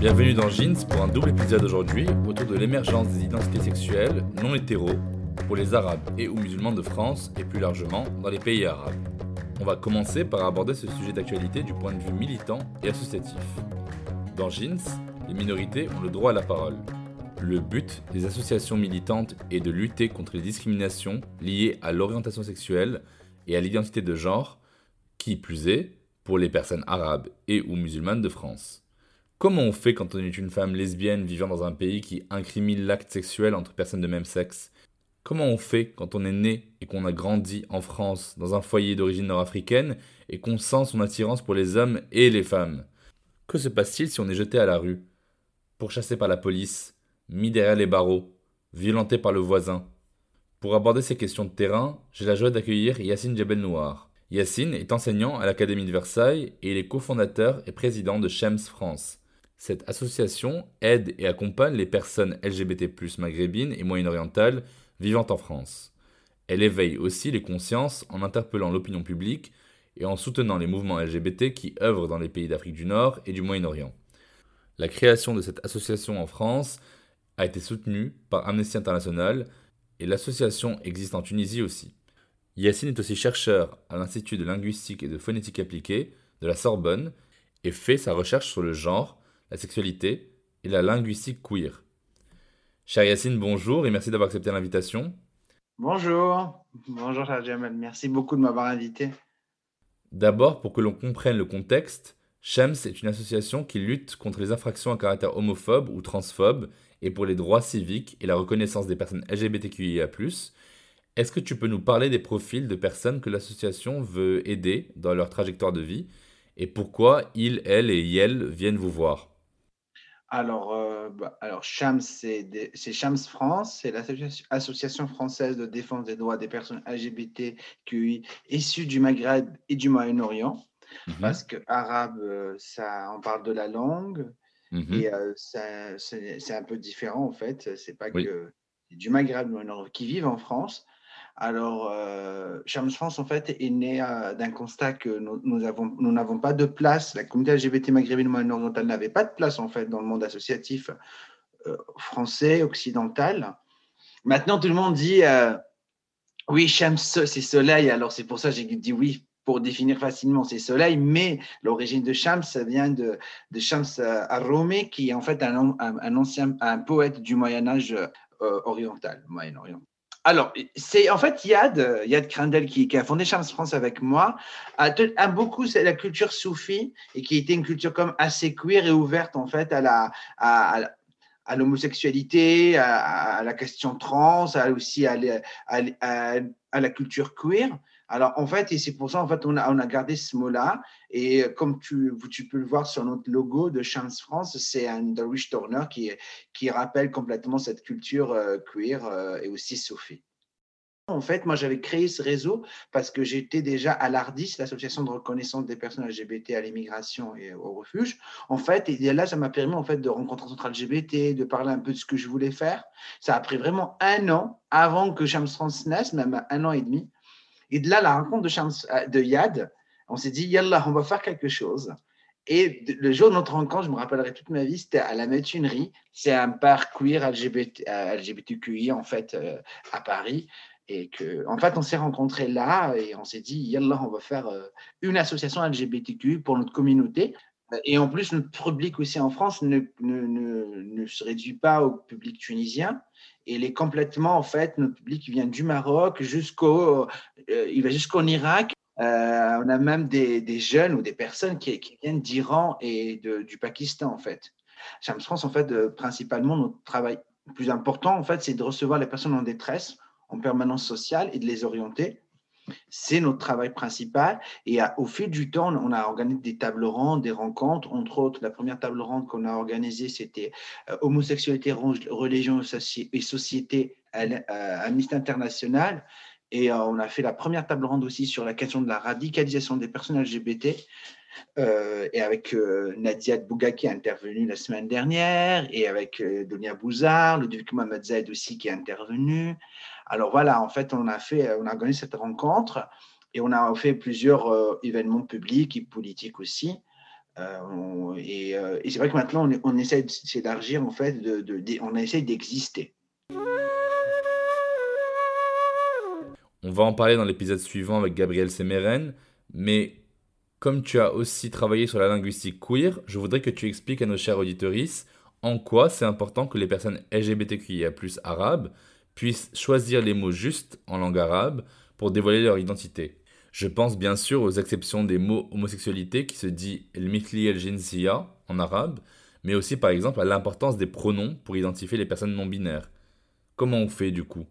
bienvenue dans Jeans pour un double épisode aujourd'hui autour de l'émergence des identités sexuelles non hétéros pour les Arabes et ou musulmans de France et plus largement dans les pays arabes. On va commencer par aborder ce sujet d'actualité du point de vue militant et associatif. Dans Jeans, les minorités ont le droit à la parole. Le but des associations militantes est de lutter contre les discriminations liées à l'orientation sexuelle et à l'identité de genre, qui plus est, pour les personnes arabes et ou musulmanes de France. Comment on fait quand on est une femme lesbienne vivant dans un pays qui incrimine l'acte sexuel entre personnes de même sexe? Comment on fait quand on est né et qu'on a grandi en France dans un foyer d'origine nord-africaine et qu'on sent son attirance pour les hommes et les femmes? Que se passe-t-il si on est jeté à la rue? Pourchassé par la police Mis derrière les barreaux Violenté par le voisin? Pour aborder ces questions de terrain, j'ai la joie d'accueillir Yacine Jebel Noir. Yacine est enseignant à l'Académie de Versailles et il est cofondateur et président de Shems France. Cette association aide et accompagne les personnes LGBT+ maghrébines et moyen-orientales vivant en France. Elle éveille aussi les consciences en interpellant l'opinion publique et en soutenant les mouvements LGBT qui œuvrent dans les pays d'Afrique du Nord et du Moyen-Orient. La création de cette association en France a été soutenue par Amnesty International et l'association existe en Tunisie aussi. Yacine est aussi chercheur à l'Institut de linguistique et de phonétique appliquée de la Sorbonne et fait sa recherche sur le genre, la sexualité et la linguistique queer. Cher Yacine, bonjour et merci d'avoir accepté l'invitation. Bonjour, bonjour cher Jamal, merci beaucoup de m'avoir invité. D'abord, pour que l'on comprenne le contexte, Shems est une association qui lutte contre les infractions à caractère homophobe ou transphobe et pour les droits civiques et la reconnaissance des personnes LGBTQIA+. Est-ce que tu peux nous parler des profils de personnes que l'association veut aider dans leur trajectoire de vie et pourquoi ils, elles et elles viennent vous voir? Alors, euh, bah, alors Shams, c'est des- c'est Shams France, c'est l'association française de défense des droits des personnes LGBTQI issues du Maghreb et du Moyen-Orient. Mhm, Parce que arabe, euh, ça, on parle de la langue mhm. et euh, ça- c'est c'est un peu différent en fait. C'est pas Oui. que du Maghreb du Moyen-Orient qui vivent en France. Alors, euh, France, en fait, est né euh, d'un constat que nous nous avons- nous n'avons pas de place. La communauté LGBT maghrébine moyen-orientale n'avait pas de place, en fait, dans le monde associatif euh, français, occidental. Maintenant, tout le monde dit euh, oui, Shams, c'est soleil. Alors, c'est pour ça que j'ai dit oui pour définir facilement c'est soleil, mais l'origine de Shams, vient de, de Shams euh, Aromé, qui est en fait un, un- ancien un poète du Moyen-Âge euh, oriental, Moyen-Orient. Alors, c'est en fait Yad, Yad Krandel, qui, a fondé Shams France avec moi, a, a beaucoup la culture soufie et qui était une culture comme assez queer et ouverte en fait à la, l'homosexualité, à, la question trans, aussi à la culture queer. Alors en fait, et c'est pour ça en fait on a, on a gardé ce mot-là. Et comme tu, tu peux le voir sur notre logo de Shams France, c'est un Darwish Turner qui, qui rappelle complètement cette culture euh, queer euh, et aussi soufie. En fait, moi, j'avais créé ce réseau parce que j'étais déjà à l'ARDIS, l'association de reconnaissance des personnes LGBT à l'immigration et au refuge. En fait, et là, ça m'a permis en fait de rencontrer centre LGBT, de parler un peu de ce que je voulais faire. Ça a pris vraiment un an avant que Shams France naisse, même un an et demi. Et de là, la rencontre de, Shams, euh, Yad, on s'est dit, Yallah, on va faire quelque chose. Et le jour de notre rencontre, je me rappellerai toute ma vie, c'était à la Métunerie. C'est un parc queer LGBT, euh, LGBTQI, en fait, euh, à Paris. Et que, en fait, on s'est rencontrés là et on s'est dit, Yallah, on va faire une association LGBTQI pour notre communauté. Et en plus, notre public aussi en France ne, ne, ne, ne se réduit pas au public tunisien. Il est complètement, en fait, notre public vient du Maroc jusqu'au, euh, il va jusqu'en Irak, Euh, on a même des, jeunes ou des personnes qui, viennent d'Iran et du Pakistan, en fait. Chams France, en fait, principalement, notre travail le plus important, en fait, c'est de recevoir les personnes en détresse en permanence sociale et de les orienter. C'est notre travail principal. Et au fil du temps, on a organisé des tables rondes, des rencontres. Entre autres, la première table ronde qu'on a organisée, c'était euh, Homosexualité, religion et société à euh, Amnesty International. Et euh, on a fait la première table ronde aussi sur la question de la radicalisation des personnes LGBT. Euh, et avec Nadia Bouga qui est intervenue la semaine dernière, et avec euh, Donia Bouzard, Ludovic Mohamed Zaid aussi qui est intervenu. Alors voilà, en fait, on a fait, on a organisé cette rencontre et on a fait plusieurs événements publics et politiques aussi. et, c'est vrai que maintenant, on, essaie d'élargir, en fait, de, on essaie d'exister. On va en parler dans l'épisode suivant avec Gabriel Semeren, mais comme tu as aussi travaillé sur la linguistique queer, je voudrais que tu expliques à nos chers auditeurs en quoi c'est important que les personnes LGBTQIA+ arabes puissent choisir les mots justes en langue arabe pour dévoiler leur identité. Je pense bien sûr aux exceptions des mots homosexualité qui se dit el-mithli el-jinsiya en arabe, mais aussi par exemple à l'importance des pronoms pour identifier les personnes non binaires. Comment on fait du coup?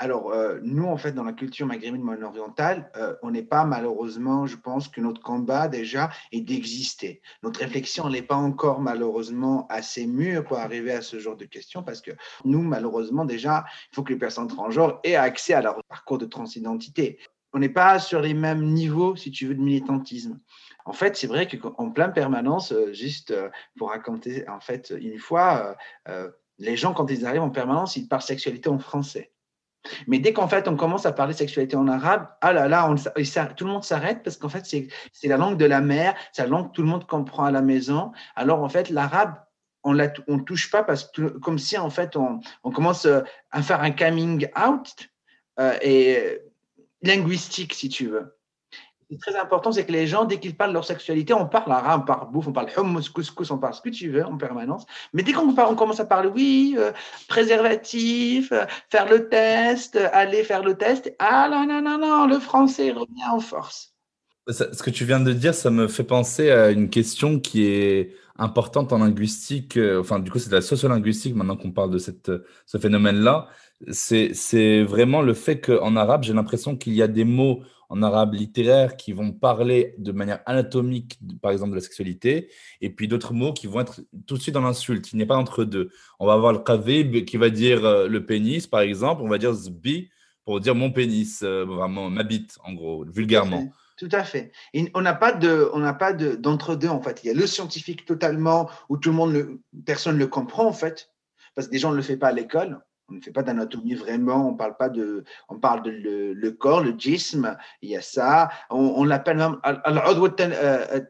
Alors, euh, nous, en fait, dans la culture maghrébine moyen-orientale, euh, on n'est pas malheureusement, je pense que notre combat déjà est d'exister. Notre réflexion n'est pas encore malheureusement assez mûre pour arriver à ce genre de questions parce que nous, malheureusement, déjà, il faut que les personnes transgenres aient accès à leur parcours de transidentité. On n'est pas sur les mêmes niveaux, si tu veux, de militantisme. En fait, c'est vrai qu'en pleine permanence, euh, juste pour raconter, en fait, une fois, les gens, quand ils arrivent en permanence, ils parlent sexualité en français. Mais dès qu'en fait on commence à parler sexualité en arabe, ah là là, on, tout le monde s'arrête parce qu'en fait c'est la langue de la mère, c'est la langue que tout le monde comprend à la maison. Alors en fait l'arabe, on ne on touche pas parce que comme si en fait on, commence euh, à faire un coming out euh, et linguistique si tu veux très important, c'est que les gens, dès qu'ils parlent de leur sexualité, on parle arabe, on parle bouffe, on parle hummus, couscous, on parle ce que tu veux en permanence. Mais dès qu'on on commence à parler, oui, euh, préservatif, euh, faire le test, euh, aller faire le test, ah non, non, non, non, le français revient en force. ce que tu viens de dire, ça me fait penser à une question qui est importante en linguistique. Enfin, du coup, c'est de la sociolinguistique maintenant qu'on parle de cette, ce phénomène-là. C'est vraiment le fait qu'en arabe, j'ai l'impression qu'il y a des mots en arabe littéraire qui vont parler de manière anatomique, par exemple, de la sexualité, et puis d'autres mots qui vont être tout de suite dans l'insulte. Il n'est pas entre deux. On va avoir le kavib qui va dire euh, le pénis, par exemple. On va dire zbi pour dire mon pénis, euh, vraiment ma bite, en gros, vulgairement. Tout à fait. on n'a pas de, on n'a pas d'entre deux en fait. Il y a le scientifique totalement où tout le monde, personne ne le comprend en fait, parce que des gens ne le font pas à l'école. On ne fait pas d'anatomie vraiment, on parle pas de, on parle de le, corps, le jism, il y a ça. On, l'appelle même euh,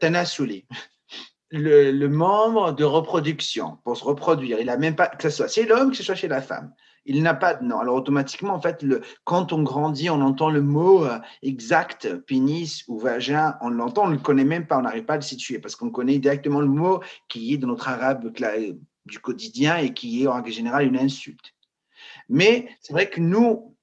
le, le membre de reproduction pour se reproduire. Il a même pas, que ce soit chez l'homme, que ce soit chez la femme. Il n'a pas de nom. Alors automatiquement, en fait, le, quand on grandit, on entend le mot euh, exact, pénis ou vagin, on l'entend, on ne le connaît même pas, on n'arrive pas à le situer parce qu'on connaît directement le mot qui est dans notre arabe du quotidien et qui est en règle générale une insulte. Mais c'est vrai que nous,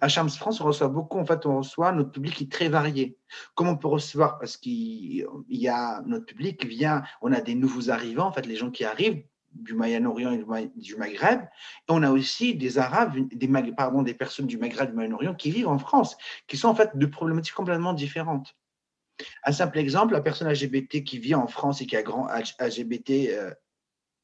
à Charms France, on reçoit beaucoup. En fait, on reçoit notre public est très varié. Comment on peut recevoir? Parce qu'il y a notre public vient, on a des nouveaux arrivants, en fait, les gens qui arrivent du Moyen-Orient et du Maghreb. Et on a aussi des Arabes, des, pardon, des personnes du Maghreb et du Moyen-Orient qui vivent en France, qui sont en fait de problématiques complètement différentes. Un simple exemple, la personne LGBT qui vit en France et qui a grand LGBT euh,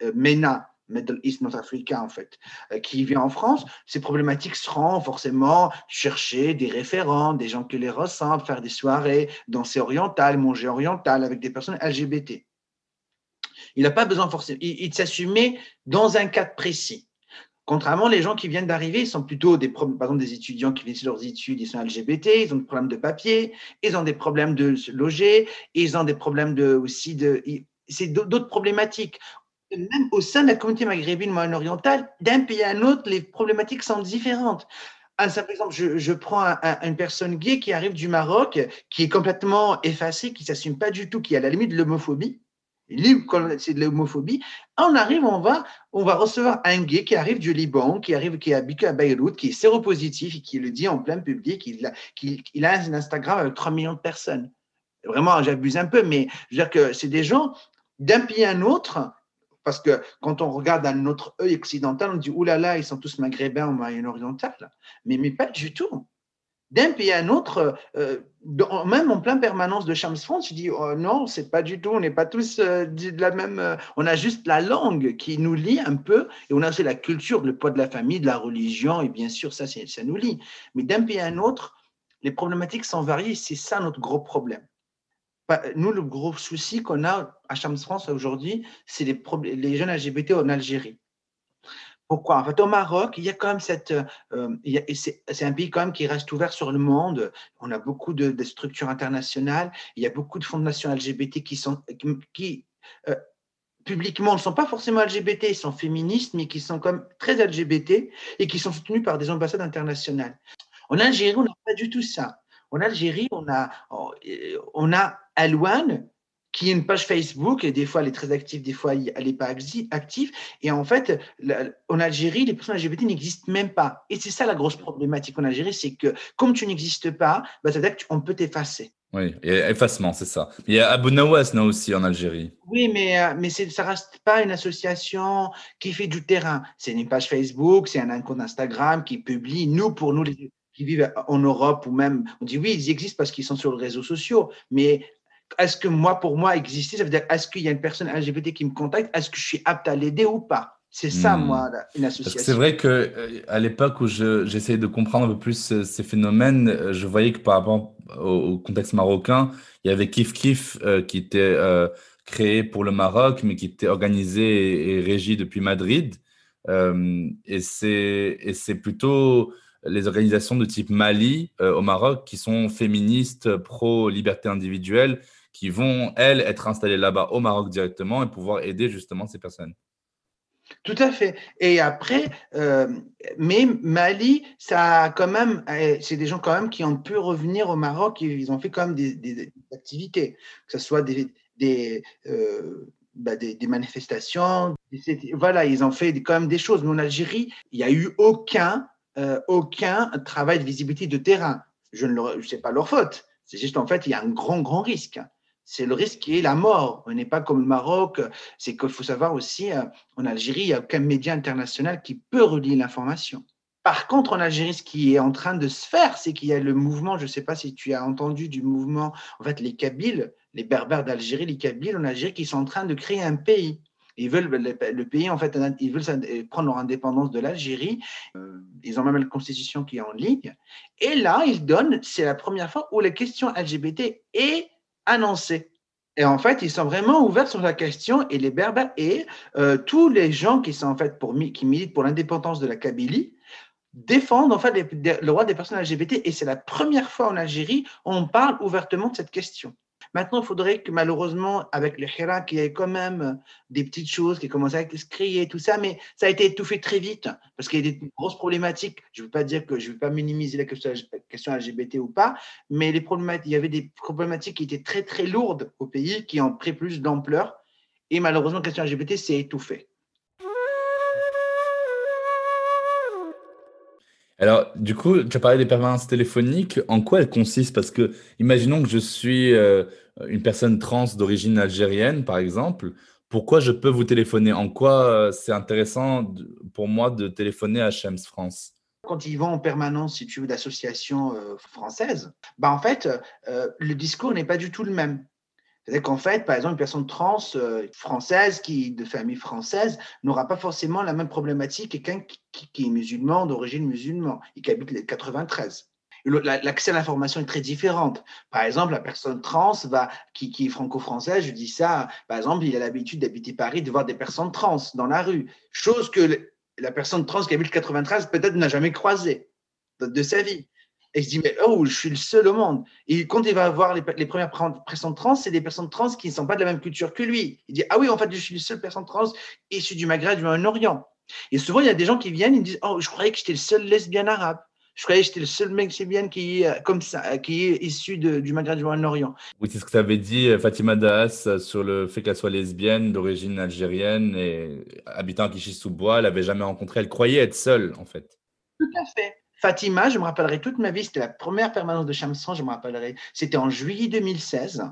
euh, MENA, Middle East North Africa, en fait, euh, qui vient en France, ces problématiques seront forcément chercher des référents, des gens qui les ressemblent, faire des soirées, danser oriental, manger oriental avec des personnes LGBT. Il n'a pas besoin forcément, il, s'assumer dans un cadre précis. Contrairement, les gens qui viennent d'arriver, ils sont plutôt des, par exemple, des étudiants qui de leurs études, ils sont LGBT, ils ont des problèmes de papier, ils ont des problèmes de se loger, ils ont des problèmes de, aussi de, c'est d'autres problématiques même au sein de la communauté maghrébine moyen-orientale, d'un pays à un autre, les problématiques sont différentes. Un simple exemple, je, prends une personne gay qui arrive du Maroc, qui est complètement effacée, qui ne s'assume pas du tout, qui est à la limite de l'homophobie. c'est de l'homophobie. On arrive, on va, on va recevoir un gay qui arrive du Liban, qui arrive, qui habite à Beyrouth, qui est séropositif et qui le dit en plein public. A, il a un Instagram avec 3 millions de personnes. Vraiment, j'abuse un peu, mais je veux dire que c'est des gens d'un pays à un autre. Parce que quand on regarde à notre œil occidental, on dit, oulala, ils sont tous maghrébins ou moyen-oriental. Mais, mais pas du tout d'un pays à un autre, euh, même en pleine permanence de Shams France, je dis oh, non, c'est pas du tout, on n'est pas tous euh, de la même. Euh, on a juste la langue qui nous lie un peu, et on a aussi la culture, le poids de la famille, de la religion, et bien sûr, ça, ça nous lie. Mais d'un pays à un autre, les problématiques sont variées, c'est ça notre gros problème. Nous, le gros souci qu'on a à Shams France aujourd'hui, c'est les, les jeunes LGBT en Algérie. Pourquoi? En fait, au Maroc, il y a quand même cette. Euh, c'est un pays quand même qui reste ouvert sur le monde. On a beaucoup de, structures internationales. Il y a beaucoup de fondations LGBT qui sont. qui, euh, publiquement ne sont pas forcément LGBT, ils sont féministes, mais qui sont comme très LGBT et qui sont soutenus par des ambassades internationales. En Algérie, on n'a pas du tout ça. En Algérie, on a, on a Alouane, qui est une page Facebook, et des fois elle est très active, des fois elle n'est pas active. Et en fait, en Algérie, les personnes LGBT n'existent même pas. Et c'est ça la grosse problématique en Algérie, c'est que comme tu n'existes pas, bah, ça veut dire qu'on peut t'effacer. Oui, et effacement, c'est ça. Il y a Abou Nawas aussi en Algérie. Oui, mais, euh, mais ça ne reste pas une association qui fait du terrain. C'est une page Facebook, c'est un compte Instagram qui publie. Nous, pour nous, les, qui vivent en Europe ou même, on dit oui, ils existent parce qu'ils sont sur les réseaux sociaux, mais est-ce que moi, pour moi, exister, ça veut dire est-ce qu'il y a une personne LGBT qui me contacte? Est-ce que je suis apte à l'aider ou pas? C'est ça, hmm. moi, une association. C'est vrai que euh, à l'époque où j'essayais de comprendre un peu plus euh, ces phénomènes, euh, je voyais que par rapport au, contexte marocain, il y avait Kif Kif qui était créé pour le Maroc, mais qui était organisé et, régi depuis Madrid. et c'est plutôt les organisations de type Mali au Maroc qui sont féministes, pro-liberté individuelle, qui vont, elles, être installées là-bas au Maroc directement et pouvoir aider justement ces personnes. Tout à fait. Et après, euh, mais Mali, ça quand même, euh, c'est des gens quand même qui ont pu revenir au Maroc. Ils ont fait quand même des, activités, que ce soit des, des, euh, bah, des, manifestations. Voilà, ils ont fait quand même des choses. Mais en Algérie, il n'y a eu aucun, aucun travail de visibilité de terrain. Je ne sais pas leur faute. C'est juste en fait, il y a un grand, grand risque c'est le risque qui est la mort. On n'est pas comme le Maroc. C'est qu'il faut savoir aussi, euh, en Algérie, il n'y a aucun média international qui peut relier l'information. Par contre, en Algérie, ce qui est en train de se faire, c'est qu'il y a le mouvement, je ne sais pas si tu as entendu du mouvement, en fait, les Kabyles, les Berbères d'Algérie, les Kabyles en Algérie, qui sont en train de créer un pays. Ils veulent le, pays, en fait, ils veulent prendre leur indépendance de l'Algérie. Euh, ils ont même la constitution qui est en ligne. Et là, ils donnent, c'est la première fois où la question LGBT est annoncé. Et en fait, ils sont vraiment ouverts sur la question et les Berbères et euh, tous les gens qui sont en fait pour qui militent pour l'indépendance de la Kabylie défendent en fait le droit des personnes LGBT et c'est la première fois en Algérie où on parle ouvertement de cette question. Maintenant, il faudrait que malheureusement, avec le Hirak, il y ait quand même des petites choses qui commencent à se créer, tout ça, mais ça a été étouffé très vite parce qu'il y a des grosses problématiques. Je ne veux pas dire que je ne veux pas minimiser la question LGBT ou pas, mais les il y avait des problématiques qui étaient très, très lourdes au pays, qui ont pris plus d'ampleur. Et malheureusement, la question LGBT s'est étouffée. Alors, du coup, tu as parlé des permanences téléphoniques. En quoi elles consistent? Parce que, imaginons que je suis euh, une personne trans d'origine algérienne, par exemple. Pourquoi je peux vous téléphoner? En quoi euh, c'est intéressant pour moi de téléphoner à Shems France? Quand ils vont en permanence, si tu veux, d'associations euh, françaises, bah en fait, le discours n'est pas du tout le même. C'est-à-dire qu'en fait, par exemple, une personne trans euh, française, qui de famille française, n'aura pas forcément la même problématique que quelqu'un qui, est musulman, d'origine musulmane, et qui habite les 93. L'accès à l'information est très différente. Par exemple, la personne trans qui, est franco-française, je dis ça, par exemple, il a l'habitude d'habiter Paris, de voir des personnes trans dans la rue, chose que la personne trans qui habite le 93 peut-être n'a jamais croisée de sa vie. Et je dis, mais oh, je suis le seul au monde. Et quand il va voir les, premières personnes trans, c'est des personnes trans qui ne sont pas de la même culture que lui. Il dit, ah oui, en fait, je suis le seul personne trans issu du Maghreb, du Moyen-Orient. Et souvent, il y a des gens qui viennent, ils me disent, oh, je croyais que j'étais le seul lesbien arabe. Je croyais que j'étais le seul mec qui est comme ça, qui est issu du Maghreb du Moyen-Orient. Oui, c'est ce que tu avais dit, Fatima Daas, sur le fait qu'elle soit lesbienne, d'origine algérienne et habitant à Clichy-sous-Bois. Elle n'avait jamais rencontré, elle croyait être seule, en fait. Tout à fait. Fatima, je me rappellerai toute ma vie, c'était la première permanence de Chamsan, je me rappellerai. C'était en juillet 2016.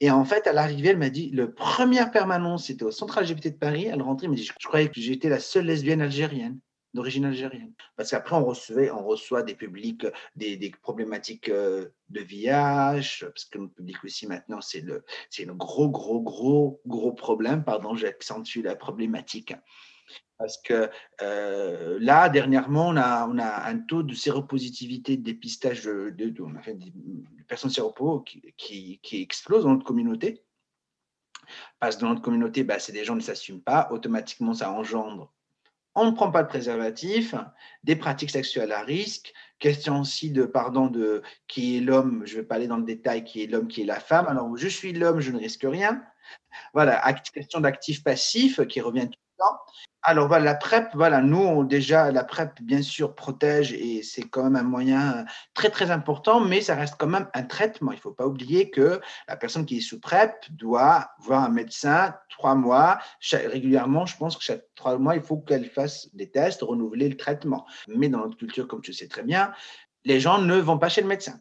Et en fait, à l'arrivée, elle m'a dit, le première permanence, c'était au Central LGBT de Paris. Elle rentrait, elle m'a dit, je croyais que j'étais la seule lesbienne algérienne d'origine algérienne. Parce qu'après, on, recevait, on reçoit des publics, des, problématiques euh, de VIH, parce que notre public aussi maintenant, c'est le, c'est le gros, gros, gros, gros problème. Pardon, j'accentue la problématique. Parce que euh, là, dernièrement, on a, on a un taux de séropositivité de dépistage de, de, personnes séropo qui, qui, explose dans notre communauté. Parce que dans notre communauté, bah, c'est des gens qui ne s'assument pas. Automatiquement, ça engendre on ne prend pas de préservatif, des pratiques sexuelles à risque, question aussi de, pardon, de qui est l'homme, je ne vais pas aller dans le détail, qui est l'homme, qui est la femme. Alors, je suis l'homme, je ne risque rien. Voilà, question d'actif passif qui revient. Alors voilà, la PrEP, voilà, nous déjà la PrEP bien sûr protège et c'est quand même un moyen très très important, mais ça reste quand même un traitement. Il ne faut pas oublier que la personne qui est sous PrEP doit voir un médecin trois mois régulièrement. Je pense que chaque trois mois il faut qu'elle fasse des tests, renouveler le traitement. Mais dans notre culture, comme tu sais très bien, les gens ne vont pas chez le médecin.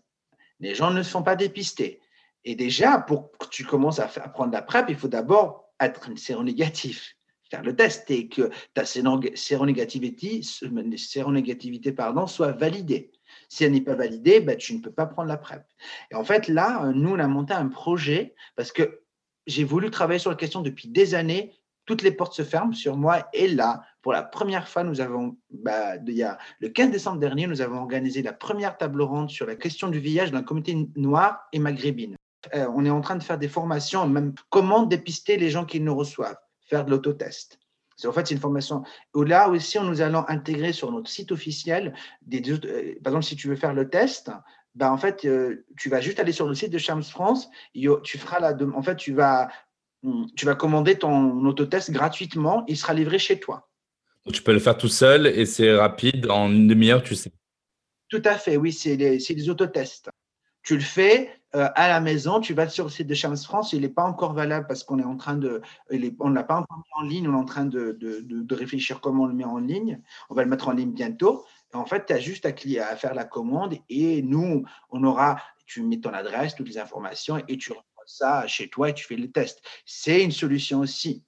Les gens ne se font pas dépister. Et déjà, pour que tu commences à, prendre la PrEP, il faut d'abord être séronégatif faire le test et que ta séronégativité, séronégativité pardon, soit validée. Si elle n'est pas validée, ben, tu ne peux pas prendre la PrEP. Et en fait, là, nous, on a monté un projet parce que j'ai voulu travailler sur la question depuis des années. Toutes les portes se ferment sur moi. Et là, pour la première fois, nous avons, bah, il y a, le 15 décembre dernier, nous avons organisé la première table ronde sur la question du VIH dans la communauté noire et maghrébine. Euh, on est en train de faire des formations, même comment dépister les gens qui nous reçoivent faire de l'autotest. En fait, c'est une formation. Là aussi, nous allons intégrer sur notre site officiel, des, euh, par exemple, si tu veux faire le test, ben, en fait, euh, tu vas juste aller sur le site de Shams France, tu feras la en fait, tu vas, hmm, tu vas commander ton autotest gratuitement, il sera livré chez toi. tu peux le faire tout seul et c'est rapide, en une demi-heure, tu sais. Tout à fait, oui, c'est des, des autotests. Tu le fais, euh, à la maison, tu vas sur le site de Chams France, il n'est pas encore valable parce qu'on est en train de, on ne l'a pas encore mis en ligne, on est en train de, réfléchir comment on le met en ligne. On va le mettre en ligne bientôt. en fait, tu as juste à, à, faire la commande et nous, on aura, tu mets ton adresse, toutes les informations et tu reçois ça chez toi et tu fais le test. C'est une solution aussi.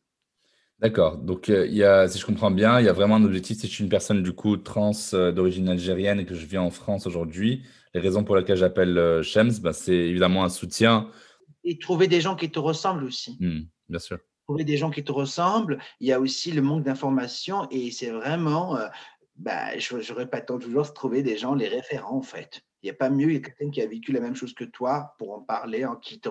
D'accord. Donc, euh, il y a, si je comprends bien, il y a vraiment un objectif. Si je suis une personne du coup trans euh, d'origine algérienne et que je vis en France aujourd'hui, les raisons pour lesquelles j'appelle euh, Shems, bah, c'est évidemment un soutien. Et trouver des gens qui te ressemblent aussi. Hmm, bien sûr. Trouver des gens qui te ressemblent. Il y a aussi le manque d'informations et c'est vraiment, euh, bah, je, je répète toujours, trouver des gens, les référents en fait. Il n'y a pas mieux, il y a quelqu'un qui a vécu la même chose que toi pour en parler, hein, qui,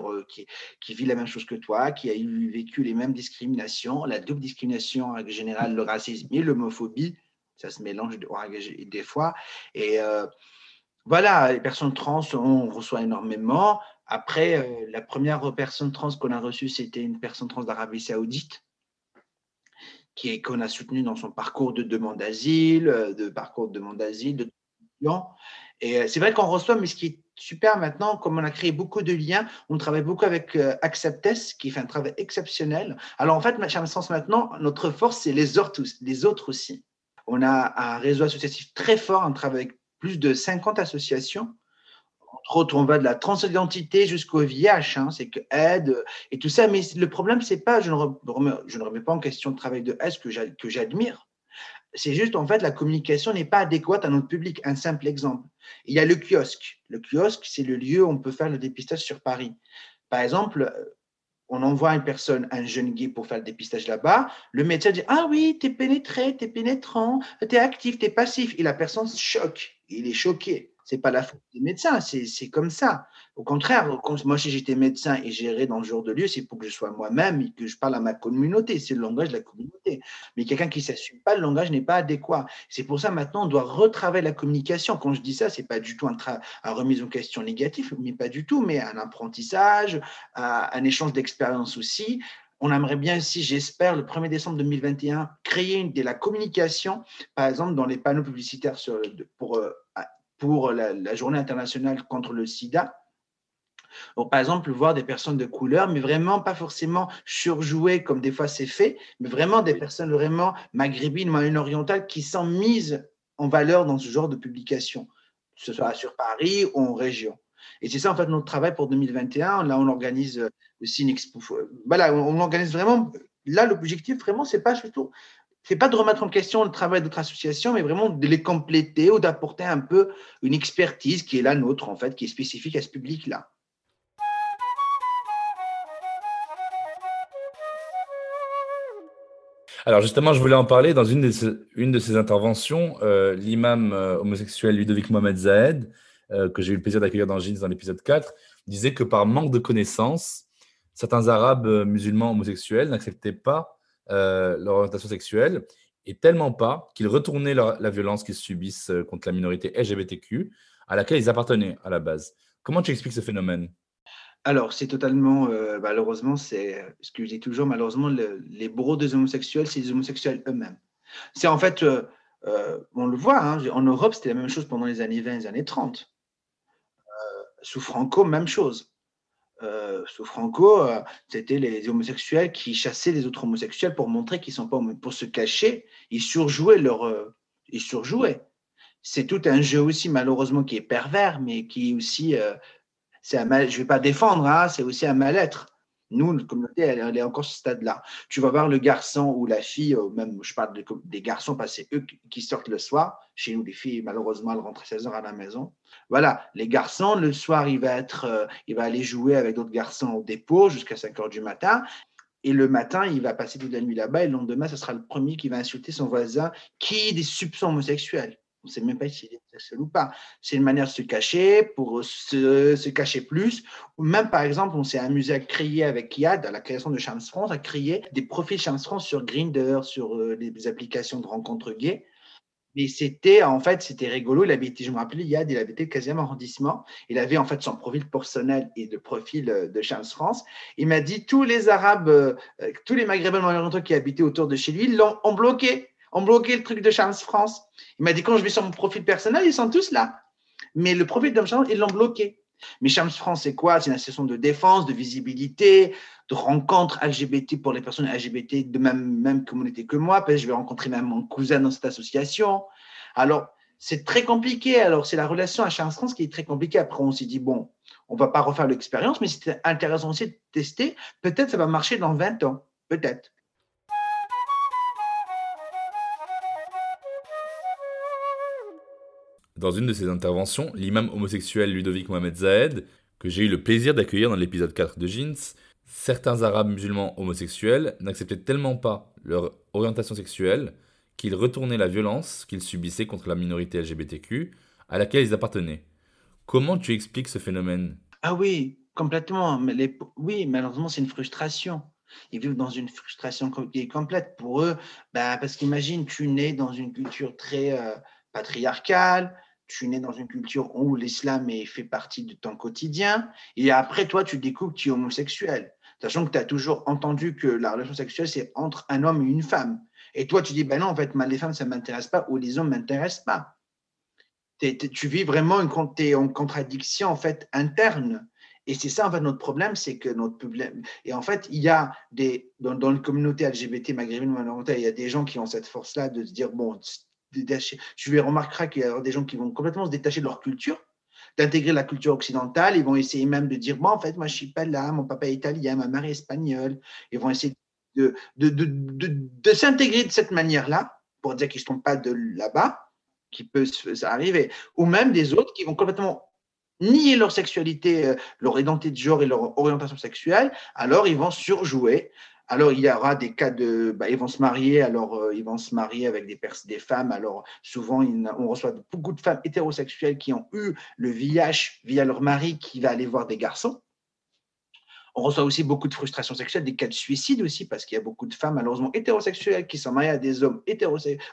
vit la même chose que toi, qui a vécu les mêmes discriminations, la double discrimination en général, le racisme et l'homophobie, ça se mélange des fois. Et euh, voilà, les personnes trans, on reçoit énormément. Après, euh, la première personne trans qu'on a reçue, c'était une personne trans d'Arabie Saoudite qu'on a soutenue dans son parcours de demande d'asile, euh, de parcours de demande d'asile, de et euh, c'est vrai qu'on reçoit, mais ce qui est super maintenant, comme on a créé beaucoup de liens, on travaille beaucoup avec Acceptes, qui fait un travail exceptionnel. Alors en fait, ma sens maintenant, notre force, c'est les autres, aussi. On a un réseau associatif très fort, on travaille avec plus de 50 associations. Entre autres, on va de la transidentité jusqu'au VIH, hein, c'est que aide et tout ça. Mais le problème, c'est pas, je ne, remets, je ne remets pas en question le travail de aide que j'admire. C'est juste, en fait, la communication n'est pas adéquate à notre public. Un simple exemple. Il y a le kiosque. Le kiosque, c'est le lieu où on peut faire le dépistage sur Paris. Par exemple, on envoie une personne, un jeune gay pour faire le dépistage là-bas, le médecin dit Ah oui, tu es pénétré, tu es pénétrant, tu es actif, tu es passif. Et la personne choque, il est choqué. C'est pas la faute des médecins, c'est comme ça. Au contraire, moi, si j'étais médecin et géré dans ce genre de lieu, c'est pour que je sois moi-même et que je parle à ma communauté. C'est le langage de la communauté. Mais quelqu'un qui ne s'assume pas, le langage n'est pas adéquat. C'est pour ça, maintenant, on doit retravailler la communication. Quand je dis ça, c'est pas du tout un, remise en question négatif, mais pas du tout, mais un apprentissage, un, échange d'expérience aussi. On aimerait bien aussi, j'espère, le 1er décembre 2021, créer de la communication, par exemple, dans les panneaux publicitaires sur, pour euh, pour la, journée internationale contre le sida. par exemple, voir des personnes de couleur, mais vraiment pas forcément surjouées comme des fois c'est fait, mais vraiment des personnes vraiment maghrébines, moyen-orientales qui sont mises en valeur dans ce genre de publication, que ce soit sur Paris ou en région. Et c'est ça, en fait, notre travail pour 2021. Là, on organise aussi une expo. Voilà, on organise vraiment. Là, l'objectif, vraiment, c'est pas surtout. C'est pas de remettre en question le travail d'autres associations, mais vraiment de les compléter ou d'apporter un peu une expertise qui est la nôtre, en fait, qui est spécifique à ce public-là. Alors justement, je voulais en parler dans une de ces, interventions. Euh, l'imam euh, homosexuel Ludovic Mohamed Zahed euh, que j'ai eu le plaisir d'accueillir dans Jeans dans l'épisode 4, disait que par manque de connaissances, certains Arabes musulmans homosexuels n'acceptaient pas euh, leur orientation sexuelle et tellement pas qu'ils retournaient la violence qu'ils subissent contre la minorité LGBTQ à laquelle ils appartenaient à la base. Comment tu expliques ce phénomène? Alors, c'est totalement, malheureusement, c'est ce que je dis toujours, malheureusement, les bourreaux des homosexuels, c'est les homosexuels eux-mêmes. C'est en fait, on le voit, hein, en Europe, c'était la même chose pendant les années 20 et les années 30 sous Franco, même chose. Euh, sous Franco, euh, c'était les homosexuels qui chassaient les autres homosexuels pour montrer qu'ils sont pas pour se cacher. Ils surjouaient leur, euh, ils surjouaient. C'est tout un jeu aussi malheureusement qui est pervers, mais qui aussi, c'est un mal. Je vais pas défendre, hein, c'est aussi un mal-être. Nous, notre communauté, elle, est encore ce stade-là. Tu vas voir le garçon ou la fille, euh, même je parle des garçons parce que c'est eux qui sortent le soir. Chez nous, les filles, malheureusement, elles rentrent à 16 heures à la maison. Voilà, les garçons, le soir, il va, être, euh, il va aller jouer avec d'autres garçons au dépôt jusqu'à 5 heures du matin. Et le matin, il va passer toute la nuit là-bas. Et le lendemain, ce sera le premier qui va insulter son voisin qui est des soupçons homosexuels. On ne sait même pas s'il est sexuel ou pas. C'est une manière de se cacher, pour se, cacher plus. Ou même, par exemple, on s'est amusé à créer avec Yad, à la création de Chance France, à créer des profils Chance France sur Grindr, sur euh, les applications de rencontres gays. Mais c'était, en fait, c'était rigolo. Il habitait, je me rappelle, Yad, il habitait le 15e arrondissement. Il avait, en fait, son profil personnel et de profil euh, de Chance France. Il m'a dit, tous les Arabes, euh, tous les Maghrébins orientaux qui habitaient autour de chez lui l'ont bloqué ont bloqué le truc de Chance France. Il m'a dit quand je vais sur mon profil personnel, ils sont tous là. Mais le profil de Chance, ils l'ont bloqué. Mais Chance France, c'est quoi? C'est une association de défense, de visibilité, de rencontre LGBT pour les personnes LGBT de même, même communauté que moi. Parce que je vais rencontrer même mon cousin dans cette association. Alors, c'est très compliqué. Alors, c'est la relation à Chance France qui est très compliquée. Après, on s'est dit, bon, on va pas refaire l'expérience, mais c'était intéressant aussi de tester. Peut-être ça va marcher dans 20 ans. Peut-être. Dans une de ses interventions, l'imam homosexuel Ludovic Mohamed Zahed, que j'ai eu le plaisir d'accueillir dans l'épisode 4 de Jeans, certains Arabes musulmans homosexuels n'acceptaient tellement pas leur orientation sexuelle qu'ils retournaient la violence qu'ils subissaient contre la minorité LGBTQ à laquelle ils appartenaient. Comment tu expliques ce phénomène? Ah oui, complètement. Mais. Oui, malheureusement, c'est une frustration. Ils vivent dans une frustration qui est complète pour eux, bah, parce qu'imagine, tu nais dans une culture très euh, patriarcale, tu nais dans une culture où l'islam fait partie de ton quotidien, et après, toi, tu découvres que tu es homosexuel, sachant que tu as toujours entendu que la relation sexuelle, c'est entre un homme et une femme. Et toi, tu dis, ben non, en fait, les femmes, ça ne m'intéresse pas, ou les hommes ne m'intéressent pas. tu vis vraiment en contradiction, en fait, interne. Et c'est ça, en fait, notre problème, c'est que notre problème. Et en fait, il y a des. Dans, dans la communauté LGBT maghrébine, il y a des gens qui ont cette force-là de se dire bon, je vais remarquer qu'il y a des gens qui vont complètement se détacher de leur culture, d'intégrer la culture occidentale. Ils vont essayer même de dire, bon, en fait, moi, je suis pas là, mon papa est italien, ma mère est espagnole. Ils vont essayer de, s'intégrer de cette manière-là pour dire qu'ils ne sont pas de là-bas, qui peut arriver. Ou même des autres qui vont complètement nier leur sexualité, euh, leur identité de genre et leur orientation sexuelle, alors ils vont surjouer alors, il y aura des cas de. Bah, ils vont se marier, alors euh, ils vont se marier avec des, des femmes. Alors, souvent, on reçoit beaucoup de femmes hétérosexuelles qui ont eu le VIH via leur mari qui va aller voir des garçons. On reçoit aussi beaucoup de frustration sexuelle, des cas de suicide aussi, parce qu'il y a beaucoup de femmes malheureusement hétérosexuelles qui sont mariées à des hommes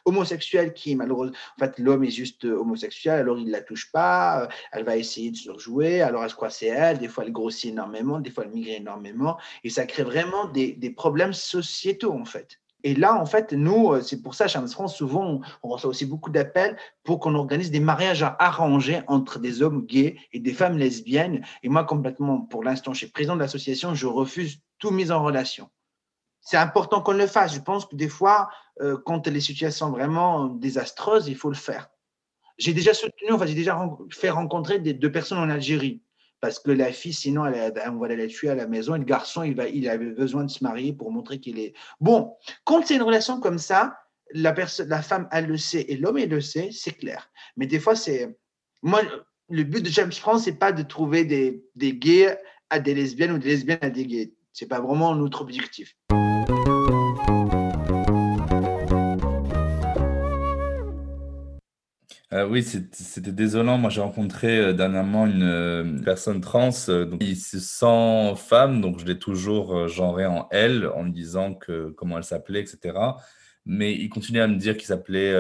homosexuels qui malheureusement, en fait, l'homme est juste euh, homosexuel, alors il ne la touche pas, euh, elle va essayer de se rejouer, alors elle se croit c'est elle, des fois elle grossit énormément, des fois elle migre énormément, et ça crée vraiment des, des problèmes sociétaux en fait. Et là, en fait, nous, c'est pour ça, Chams France, souvent, on reçoit aussi beaucoup d'appels pour qu'on organise des mariages arrangés entre des hommes gays et des femmes lesbiennes. Et moi, complètement, pour l'instant, je suis président de l'association, je refuse tout mise en relation. C'est important qu'on le fasse. Je pense que des fois, euh, quand les situations vraiment désastreuses, il faut le faire. J'ai déjà soutenu, enfin, j'ai déjà fait rencontrer deux personnes en Algérie parce que la fille, sinon, elle, on va la tuer à la maison. Et le garçon, il, va, avait besoin de se marier pour montrer qu'il est. Bon, quand c'est une relation comme ça, la, femme, elle le sait et l'homme, il le sait, c'est clair. Mais des fois, c'est. Moi, le but de James France, c'est pas de trouver des, des gays à des lesbiennes ou des lesbiennes à des gays. C'est pas vraiment notre objectif. Euh, oui, c'était désolant. Moi, j'ai rencontré euh, dernièrement une, euh, personne trans. donc, il se sent femme, donc je l'ai toujours genré en elle, en me disant que comment elle s'appelait, etc. Mais il continuait à me dire qu'il s'appelait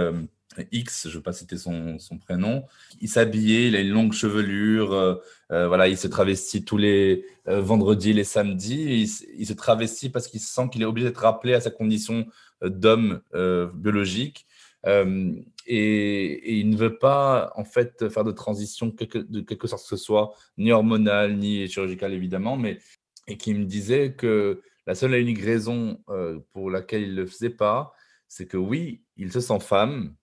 X, je ne veux pas citer son, prénom. Il s'habillait, il a une longue chevelure, voilà, il se travestit tous les vendredis, les samedis. Il, il, se travestit parce qu'il sent qu'il est obligé d'être rappelé à sa condition d'homme biologique. Et, il ne veut pas en fait faire de transition de quelque sorte que ce soit, ni hormonale, ni chirurgicale évidemment, mais et qui me disait que la seule et unique raison euh, pour laquelle il ne le faisait pas, c'est que oui, il se sent femme,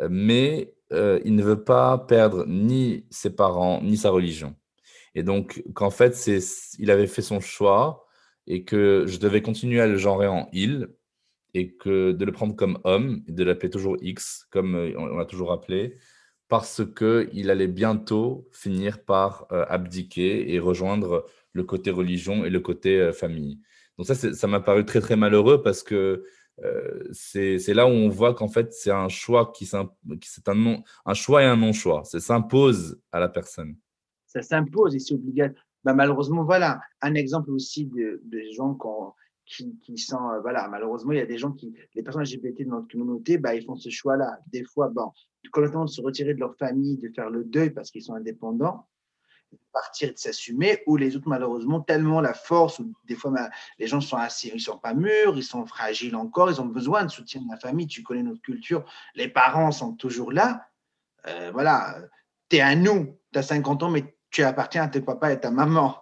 euh, mais euh, il ne veut pas perdre ni ses parents, ni sa religion. Et donc, qu'en fait, il avait fait son choix et que je devais continuer à le genrer en il et que de le prendre comme homme et de l'appeler toujours X, comme euh, on l'a toujours appelé, parce qu'il allait bientôt finir par euh, abdiquer et rejoindre le côté religion et le côté euh, famille. Donc ça, ça m'a paru très très malheureux parce que c'est là où on voit qu'en fait c'est un choix qui c'est un, non, choix et un non-choix. Ça s'impose à la personne. Ça s'impose et c'est obligatoire. Bah, malheureusement, voilà un exemple aussi de gens qui ont qui, qui sont, euh, voilà, malheureusement, il y a des gens qui, les personnes LGBT de notre communauté, bah, ils font ce choix-là. Des fois, bon, complètement de se retirer de leur famille, de faire le deuil parce qu'ils sont indépendants, de partir, de s'assumer, ou les autres, malheureusement, tellement la force, ou des fois, les gens sont assez, ils sont pas mûrs, ils sont fragiles encore, ils ont besoin de soutien de la famille. Tu connais notre culture, les parents sont toujours là. Euh, voilà, tu es à nous, tu as 50 ans, mais tu appartiens à tes papas et ta maman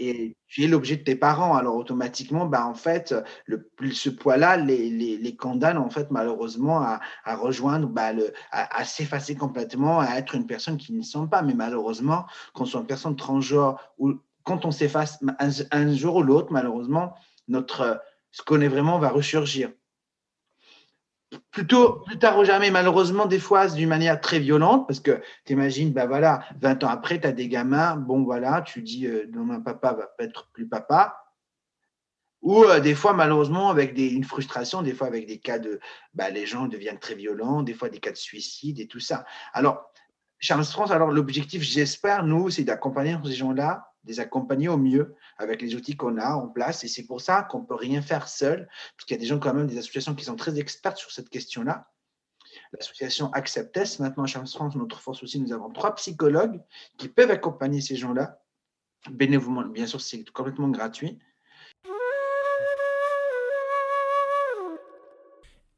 et tu es l'objet de tes parents. Alors automatiquement, bah, en fait, le, ce poids-là les, les, les, condamne en fait malheureusement à, à rejoindre, bah, le, à, s'effacer complètement, à être une personne qui ne sont pas. Mais malheureusement, quand on soit une personne transgenre ou quand on s'efface un, un, jour ou l'autre, malheureusement, notre ce qu'on est vraiment va ressurgir plutôt plus tard ou jamais, malheureusement, des fois d'une manière très violente, parce que tu imagines, ben voilà, 20 ans après, tu as des gamins, bon voilà, tu dis, euh, non, mon papa va pas être plus papa. Ou euh, des fois, malheureusement, avec des, une frustration, des fois avec des cas de, ben, les gens deviennent très violents, des fois des cas de suicide et tout ça. Alors, Charles France, alors l'objectif, j'espère, nous, c'est d'accompagner ces gens-là les accompagner au mieux avec les outils qu'on a en place. Et c'est pour ça qu'on ne peut rien faire seul, parce qu'il y a des gens quand même, des associations qui sont très expertes sur cette question-là. L'association Acceptes, maintenant à France, notre force aussi, nous avons trois psychologues qui peuvent accompagner ces gens-là, bénévolement, bien sûr, c'est complètement gratuit.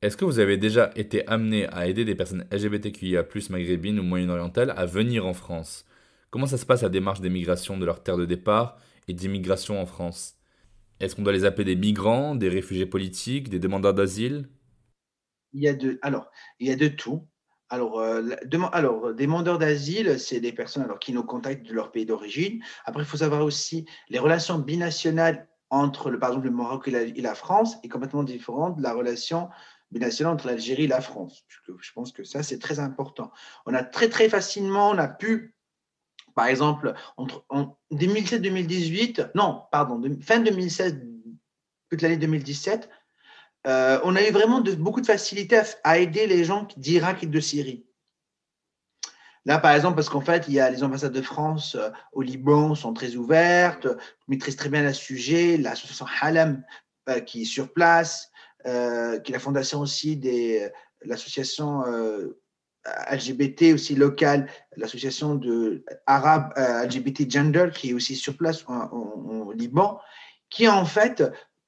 Est-ce que vous avez déjà été amené à aider des personnes LGBTQIA, maghrébines ou moyen-orientales à venir en France? Comment ça se passe la démarche d'émigration de leur terre de départ et d'immigration en France? Est-ce qu'on doit les appeler des migrants, des réfugiés politiques, des demandeurs d'asile? Il y, a de, alors, il y a de tout. Alors, euh, alors demandeurs d'asile, c'est des personnes alors, qui nous contactent de leur pays d'origine. Après, il faut savoir aussi les relations binationales entre, le, par exemple, le Maroc et la, France est complètement différente de la relation binationale entre l'Algérie et la France. Je pense que ça, c'est très important. On a très, très facilement, on a pu par exemple, en 2017-2018, non, pardon, fin 2016, toute l'année 2017, euh, on a eu vraiment beaucoup de facilité à, aider les gens d'Irak et de Syrie. Là, par exemple, parce qu'en fait, il y a les ambassades de France euh, au Liban sont très ouvertes, maîtrisent très bien le sujet, l'association Halam euh, qui est sur place, qui est la fondation aussi de l'association LGBT aussi locale, l'association de arabe euh, LGBT Gender qui est aussi sur place au Liban, qui en fait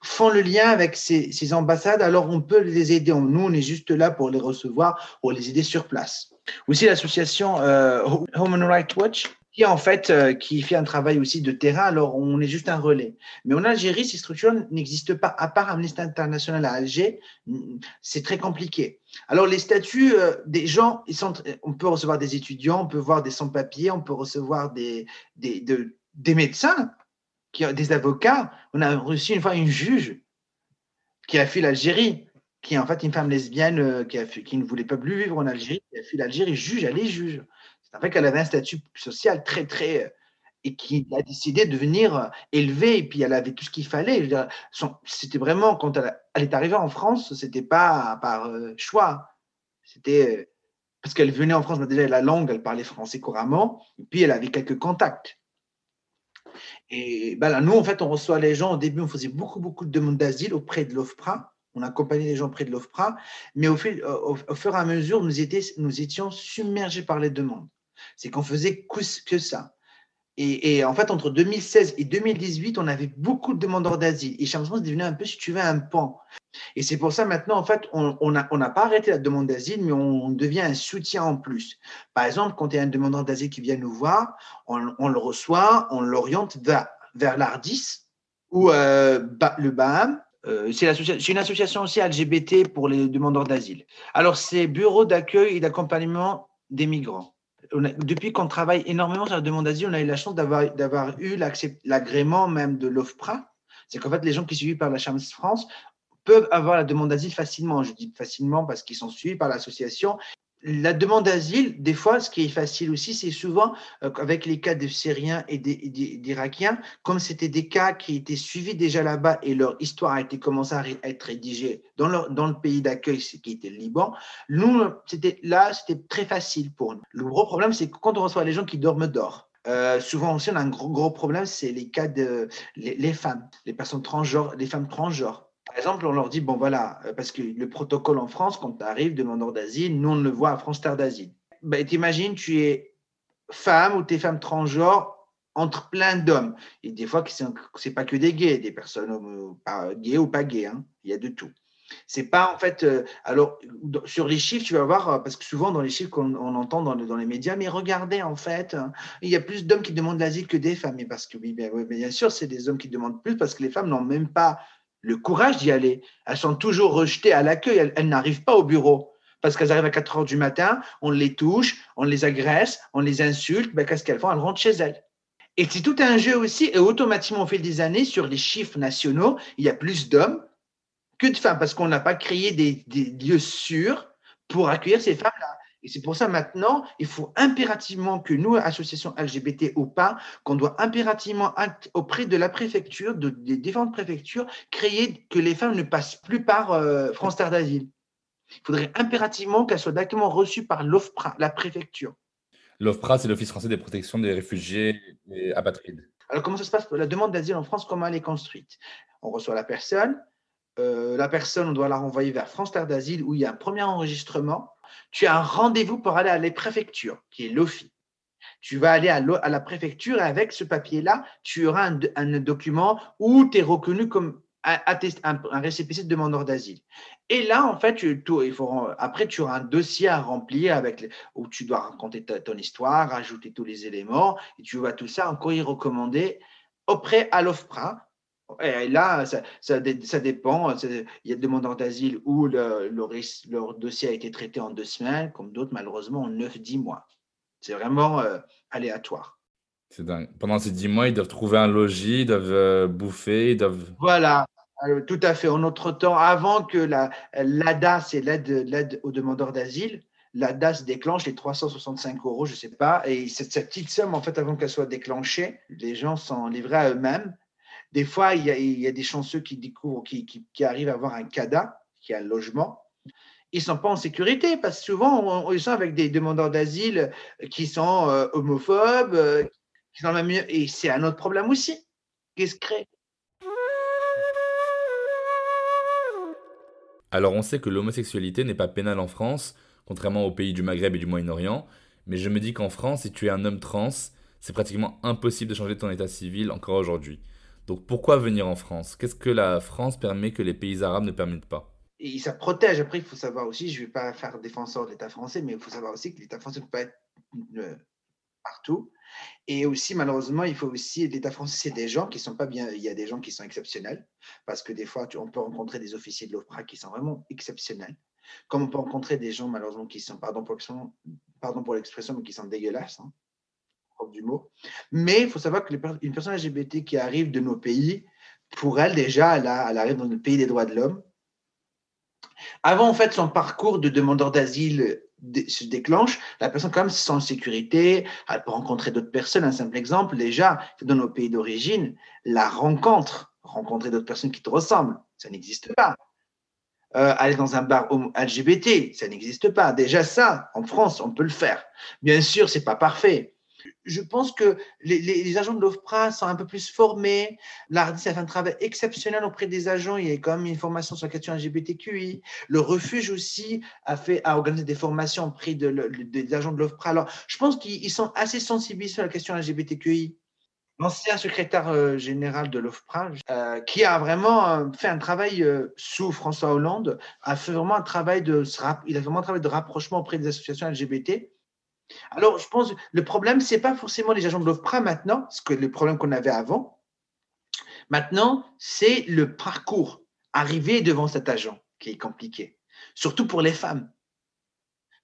font le lien avec ces, ambassades, alors on peut les aider. Nous, on est juste là pour les recevoir, pour les aider sur place. Aussi l'association euh, Human Rights Watch, qui en fait euh, qui fait un travail aussi de terrain. Alors on est juste un relais. Mais en Algérie, ces structures n'existent pas. À part Amnesty International à Alger, c'est très compliqué. Alors les statuts euh, des gens, on peut recevoir des étudiants, on peut voir des sans-papiers, on peut recevoir des des, de, des médecins des avocats. On a reçu une fois une juge qui a fui l'Algérie, qui est en fait une femme lesbienne euh, qui, qui ne voulait pas plus vivre en Algérie, qui a fui l'Algérie, juge, elle est juge. C'est en qu'elle avait un statut social très, très. Euh, et qui a décidé de venir euh, élever, et puis elle avait tout ce qu'il fallait. C'était vraiment, quand elle, est arrivée en France, c'était pas par choix. C'était parce qu'elle venait en France, déjà la langue, elle parlait français couramment, et puis elle avait quelques contacts. Et ben nous, en fait, on reçoit les gens. Au début, on faisait beaucoup, beaucoup de demandes d'asile auprès de l'OFPRA. On accompagnait les gens auprès de l'OFPRA. Mais au, fur et à mesure, nous, nous étions submergés par les demandes. C'est qu'on faisait que ça. Et, en fait, entre 2016 et 2018, on avait beaucoup de demandeurs d'asile. Et Champs est devenu un peu, si tu veux, un pan. Et c'est pour ça maintenant, en fait, on n'a on pas arrêté la demande d'asile, mais on devient un soutien en plus. Par exemple, quand il y a un demandeur d'asile qui vient nous voir, on, le reçoit, on l'oriente vers, vers l'ARDIS ou euh, le BAM. Euh, c'est une association aussi LGBT pour les demandeurs d'asile. Alors, c'est Bureau d'accueil et d'accompagnement des migrants depuis qu'on travaille énormément sur la demande d'asile, on a eu la chance d'avoir eu l'agrément même de l'OFPRA. C'est qu'en fait, les gens qui sont suivis par la Chambre France peuvent avoir la demande d'asile facilement. Je dis facilement parce qu'ils sont suivis par l'association la demande d'asile, des fois, ce qui est facile aussi, c'est souvent euh, avec les cas de Syriens et d'Irakiens, comme c'était des cas qui étaient suivis déjà là-bas et leur histoire a été commencée à être rédigée dans, le pays d'accueil, qui était le Liban. Nous, c'était là, c'était très facile pour nous. Le gros problème, c'est que quand on reçoit les gens qui dorment dehors, euh, souvent aussi, on a un gros, problème, c'est les cas de les, femmes, les personnes transgenres, les femmes transgenres. Par exemple, on leur dit, bon voilà, euh, parce que le protocole en France, quand tu arrives demandeur d'asile, nous on le voit à France Terre d'Asile. Ben, T'imagines, tu es femme ou tu es femme transgenre entre plein d'hommes. Et des fois, ce n'est pas que des gays, des personnes gays ou pas gays, hein. il y a de tout. C'est pas en fait. Euh, alors, sur les chiffres, tu vas voir, euh, parce que souvent dans les chiffres qu'on entend dans, les médias, mais regardez, en fait, hein, il y a plus d'hommes qui demandent l'asile que des femmes. Et parce que, oui, bien, bien sûr, c'est des hommes qui demandent plus parce que les femmes n'ont même pas le courage d'y aller. Elles sont toujours rejetées à l'accueil. Elles, n'arrivent pas au bureau parce qu'elles arrivent à 4 heures du matin, on les touche, on les agresse, on les insulte. Ben, Qu'est-ce qu'elles font? Elles rentrent chez elles. Et c'est tout un jeu aussi. Et automatiquement, au fil des années, sur les chiffres nationaux, il y a plus d'hommes que de femmes parce qu'on n'a pas créé des, des lieux sûrs pour accueillir ces femmes-là. Et c'est pour ça maintenant, il faut impérativement que nous, associations LGBT ou pas, qu'on doit impérativement auprès de la préfecture, de, des différentes préfectures, créer que les femmes ne passent plus par euh, France Terre d'Asile. Il faudrait impérativement qu'elles soient directement reçues par l'OFPRA, la préfecture. L'OFPRA, c'est l'Office français des protections des réfugiés et apatrides. Alors, comment ça se passe? La demande d'asile en France, comment elle est construite? On reçoit la personne. Euh, la personne, on doit la renvoyer vers France Terre d'Asile où il y a un premier enregistrement tu as un rendez-vous pour aller à la préfecture, qui est l'OFI. Tu vas aller à, la préfecture et avec ce papier-là, tu auras un, document où tu es reconnu comme un, un, récépissé de demandeur d'asile. Et là, en fait, il faut, après, tu auras un dossier à remplir avec, où tu dois raconter ton histoire, rajouter tous les éléments, et tu vas tout ça en courrier recommandé auprès à l'OFPRA et là, ça, ça, dépend. Il y a des demandeurs d'asile où le, leur dossier a été traité en deux semaines, comme d'autres, malheureusement, en neuf, dix mois. C'est vraiment euh, aléatoire. C'est dingue. Pendant ces dix mois, ils doivent trouver un logis, ils doivent euh, bouffer, ils doivent. Voilà, euh, tout à fait. En notre temps, avant que l'ADA, c'est l'aide aux demandeurs d'asile, l'ADA se déclenche les 365 euros, je ne sais pas. Et cette, cette petite somme, en fait, avant qu'elle soit déclenchée, les gens sont livrés à eux-mêmes. Des fois, il y, a, des chanceux qui découvrent, qui, arrivent à avoir un CADA, qui a un logement. Ils ne sont pas en sécurité parce que souvent, ils sont avec des demandeurs d'asile qui sont euh, homophobes, euh, qui sont même et c'est un autre problème aussi. Qu'est-ce que crée Alors, on sait que l'homosexualité n'est pas pénale en France, contrairement aux pays du Maghreb et du Moyen-Orient, mais je me dis qu'en France, si tu es un homme trans, c'est pratiquement impossible de changer ton état civil encore aujourd'hui. Donc pourquoi venir en France? Qu'est-ce que la France permet que les pays arabes ne permettent pas? Et ça protège. Après, il faut savoir aussi, je ne vais pas faire défenseur de l'État français, mais il faut savoir aussi que l'État français ne peut pas être euh, partout. Et aussi, malheureusement, il faut aussi, l'État français, c'est des gens qui sont pas bien, il y a des gens qui sont exceptionnels, parce que des fois, on peut rencontrer des officiers de l'OFPRA qui sont vraiment exceptionnels, comme on peut rencontrer des gens, malheureusement, qui sont, pardon pour l'expression, pardon pour l'expression, mais qui sont dégueulasses, hein, du mot. Mais il faut savoir que une personne LGBT qui arrive de nos pays, pour elle, déjà, elle, elle arrive dans le pays des droits de l'homme. Avant, en fait, son parcours de demandeur d'asile se déclenche, la personne quand même se sent en sécurité, elle peut rencontrer d'autres personnes. Un simple exemple, déjà, dans nos pays d'origine, la rencontre, rencontrer d'autres personnes qui te ressemblent, ça n'existe pas. Euh, aller dans un bar LGBT, ça n'existe pas. Déjà ça, en France, on peut le faire. Bien sûr, c'est pas parfait je pense que les, agents de l'OFPRA sont un peu plus formés. L'ARDIS a fait un travail exceptionnel auprès des agents. Il y a quand même une formation sur la question LGBTQI. Le refuge aussi a, fait, a organisé des formations auprès de, des agents de l'OFPRA. Alors, je pense qu'ils sont assez sensibilisés sur la question LGBTQI. L'ancien secrétaire euh, général de l'OFPRA, euh, qui a vraiment euh, fait un travail sous François Hollande, a fait vraiment un travail de, a vraiment un travail de rapprochement auprès des associations LGBT alors, je pense le problème, ce n'est pas forcément les agents de l'OFPRA maintenant, ce que le problème qu'on avait avant. Maintenant, c'est le parcours, arriver devant cet agent qui est compliqué, surtout pour les femmes.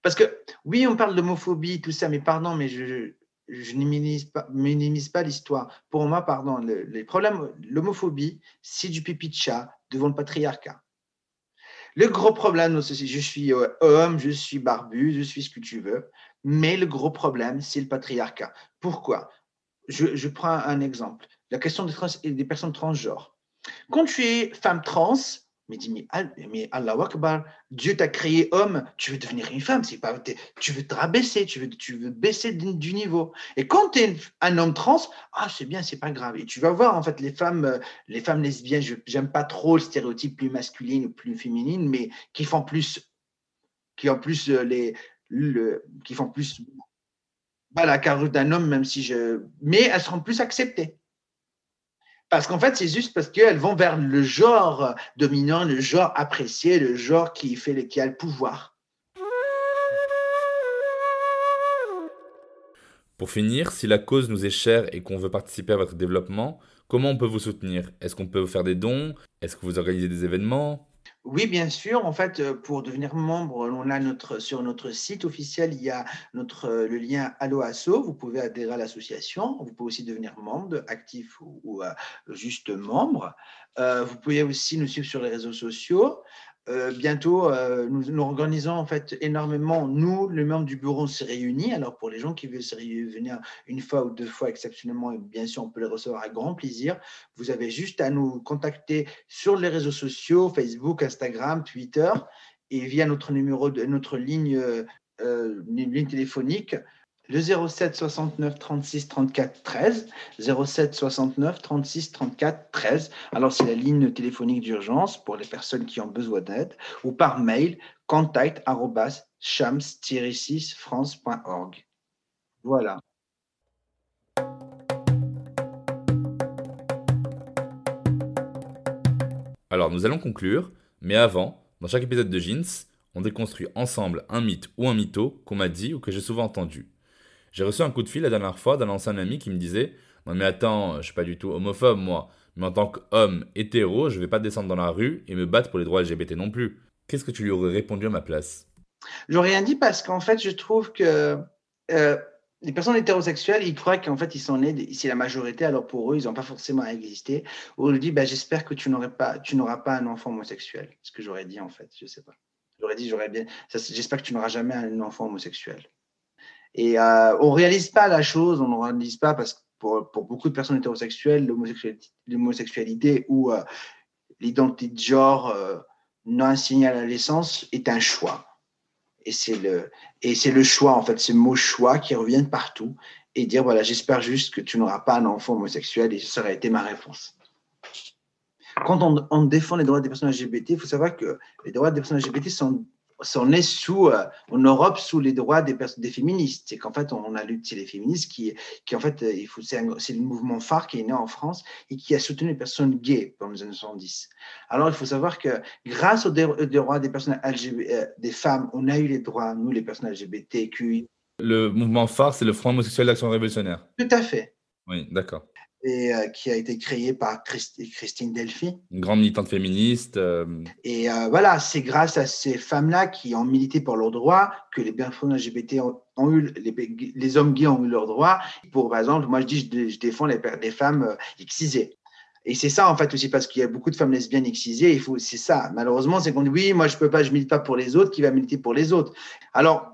Parce que, oui, on parle d'homophobie, tout ça, mais pardon, mais je, je minimise pas, l'histoire. Pour moi, pardon, les problèmes, l'homophobie, c'est du pipi de chat devant le patriarcat. Le gros problème, c'est je suis euh, homme, je suis barbu, je suis ce que tu veux. Mais le gros problème, c'est le patriarcat. Pourquoi? Je, prends un exemple. La question des, personnes transgenres. Quand tu es femme trans, mais dis, mais, Allah Akbar, Dieu t'a créé homme, tu veux devenir une femme, c'est pas, tu veux te rabaisser, tu veux, tu veux baisser du, niveau. Et quand tu es un homme trans, ah, c'est bien, c'est pas grave. Et tu vas voir, en fait, les femmes, les femmes lesbiennes, j'aime pas trop le stéréotype plus masculine ou plus féminine, mais qui font plus, qui ont plus euh, les, qui font plus bah, la carrure d'un homme, même si je. Mais elles seront plus acceptées. Parce qu'en fait, c'est juste parce qu'elles vont vers le genre dominant, le genre apprécié, le genre qui, fait, qui a le pouvoir. Pour finir, si la cause nous est chère et qu'on veut participer à votre développement, comment on peut vous soutenir? Est-ce qu'on peut vous faire des dons? Est-ce que vous organisez des événements? Oui, bien sûr. En fait, euh, pour devenir membre, on a notre, sur notre site officiel, il y a euh, le lien Allo Asso. Vous pouvez adhérer à l'association. Vous pouvez aussi devenir membre, actif ou, euh, juste membre. vous pouvez aussi nous suivre sur les réseaux sociaux. Euh, bientôt, euh, nous, nous, organisons en fait énormément. Nous, les membres du bureau, on s'est réunis. Alors, pour les gens qui veulent se venir une fois ou deux fois exceptionnellement, bien sûr, on peut les recevoir avec grand plaisir. Vous avez juste à nous contacter sur les réseaux sociaux, Facebook, Instagram, Twitter, et via notre numéro, de, notre ligne, euh, ligne téléphonique le 07 69 36 34 13. 07 69 36 34 13. Alors, c'est la ligne téléphonique d'urgence pour les personnes qui ont besoin d'aide ou par mail contact chams-6 france.org. Voilà. Alors, nous allons conclure, mais avant, dans chaque épisode de Jeans, on déconstruit ensemble un mythe ou un mytho qu'on m'a dit ou que j'ai souvent entendu. J'ai reçu un coup de fil la dernière fois d'un ancien ami qui me disait Non, mais attends, je suis pas du tout homophobe, moi. Mais en tant qu'homme hétéro, je vais pas descendre dans la rue et me battre pour les droits LGBT non plus. Qu'est-ce que tu lui aurais répondu à ma place? J'aurais rien dit parce qu'en fait, je trouve que euh, les personnes hétérosexuelles, ils croient qu'en fait, ils sont nés, c'est la majorité, alors pour eux, ils n'ont pas forcément à exister. Ou on lui dit bah, J'espère que tu n'auras pas, tu n'auras pas un enfant homosexuel. Ce que j'aurais dit, en fait, je sais pas. J'aurais dit J'aurais bien. J'espère que tu n'auras jamais un enfant homosexuel. Et euh, on réalise pas la chose, on ne réalise pas parce que pour, beaucoup de personnes hétérosexuelles, l'homosexualité ou euh, l'identité de genre euh, non assignée à la naissance est un choix. Et c'est le, et c'est le choix, en fait, ce mot choix qui revient partout et dire voilà, j'espère juste que tu n'auras pas un enfant homosexuel et ça aurait été ma réponse. Quand on défend les droits des personnes LGBT, il faut savoir que les droits des personnes LGBT sont on est sous, euh, en Europe sous les droits des, des féministes. C'est qu'en fait, on, a lutté les féministes qui, qui en fait, il faut, c'est, le mouvement phare qui est né en France et qui a soutenu les personnes gays pendant les années 70. Alors, il faut savoir que grâce aux, droits des personnes LGBT, des femmes, on a eu les droits, nous, les personnes LGBTQI. Le mouvement phare, c'est le Front homosexuel d'action révolutionnaire. Tout à fait. Oui, d'accord et euh, qui a été créé par Christine Delphi. Une grande militante féministe. Euh. Et euh, voilà, c'est grâce à ces femmes-là qui ont milité pour leurs droits que les personnes LGBT ont, eu, les, hommes gays ont eu leurs droits. Pour, par exemple, moi je dis, je, défends les, les femmes excisées. Et c'est ça, en fait, aussi, parce qu'il y a beaucoup de femmes lesbiennes excisées. Il faut, c'est ça. Malheureusement, c'est qu'on dit, oui, moi, je peux pas, je milite pas pour les autres, qui va militer pour les autres? Alors,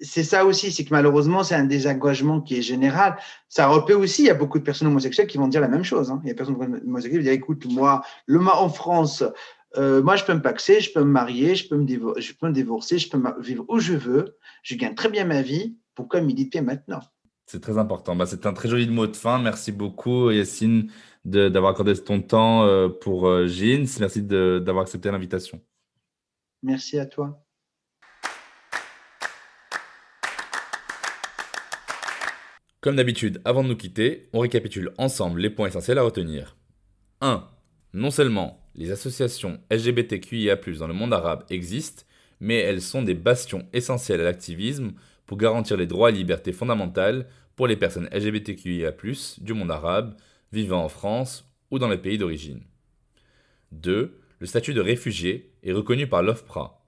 c'est ça aussi, c'est que malheureusement, c'est un désengagement qui est général. Ça repère aussi, il y a beaucoup de personnes homosexuelles qui vont dire la même chose. Hein. Il y a des personnes homosexuelles qui vont dire, écoute, moi, le en France, euh, moi, je peux me paxer, je peux me marier, je peux me, je peux me divorcer, je peux vivre où je veux, je gagne très bien ma vie. Pourquoi militer maintenant? C'est très important. Bah, c'est un très joli mot de fin. Merci beaucoup, Yacine, d'avoir accordé ton temps euh, pour euh, Jeans. Merci d'avoir accepté l'invitation. Merci à toi. Comme d'habitude, avant de nous quitter, on récapitule ensemble les points essentiels à retenir. 1. Non seulement les associations LGBTQIA+ dans le monde arabe existent, mais elles sont des bastions essentiels à l'activisme pour garantir les droits et libertés fondamentales pour les personnes LGBTQIA+ du monde arabe vivant en France ou dans les pays d'origine. 2. Le statut de réfugié est reconnu par l'OFPRA,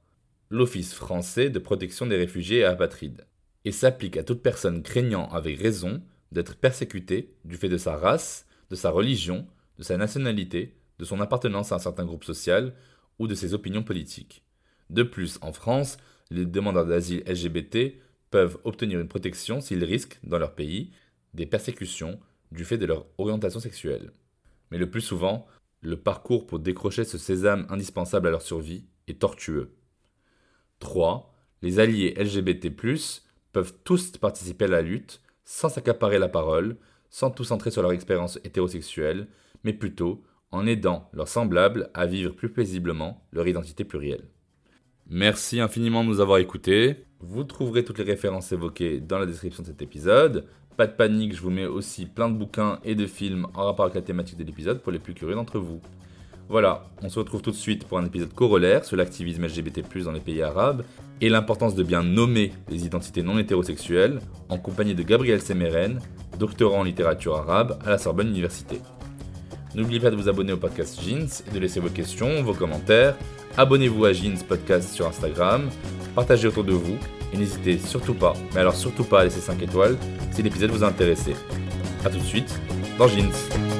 l'Office français de protection des réfugiés et apatrides et s'applique à toute personne craignant avec raison d'être persécutée du fait de sa race, de sa religion, de sa nationalité, de son appartenance à un certain groupe social ou de ses opinions politiques. De plus, en France, les demandeurs d'asile LGBT peuvent obtenir une protection s'ils risquent, dans leur pays, des persécutions du fait de leur orientation sexuelle. Mais le plus souvent, le parcours pour décrocher ce sésame indispensable à leur survie est tortueux. 3. Les alliés LGBT+, peuvent tous participer à la lutte, sans s'accaparer la parole, sans tout centrer sur leur expérience hétérosexuelle, mais plutôt en aidant leurs semblables à vivre plus paisiblement leur identité plurielle. Merci infiniment de nous avoir écoutés. Vous trouverez toutes les références évoquées dans la description de cet épisode. Pas de panique, je vous mets aussi plein de bouquins et de films en rapport avec la thématique de l'épisode pour les plus curieux d'entre vous. Voilà, on se retrouve tout de suite pour un épisode corollaire sur l'activisme LGBT+ dans les pays arabes et l'importance de bien nommer les identités non hétérosexuelles en compagnie de Gabriel Semeren, doctorant en littérature arabe à la Sorbonne Université. N'oubliez pas de vous abonner au podcast Jeans et de laisser vos questions, vos commentaires. Abonnez-vous à Jeans Podcast sur Instagram, partagez autour de vous et n'hésitez surtout pas, mais alors surtout pas à laisser 5 étoiles si l'épisode vous a intéressé. A tout de suite dans Jeans.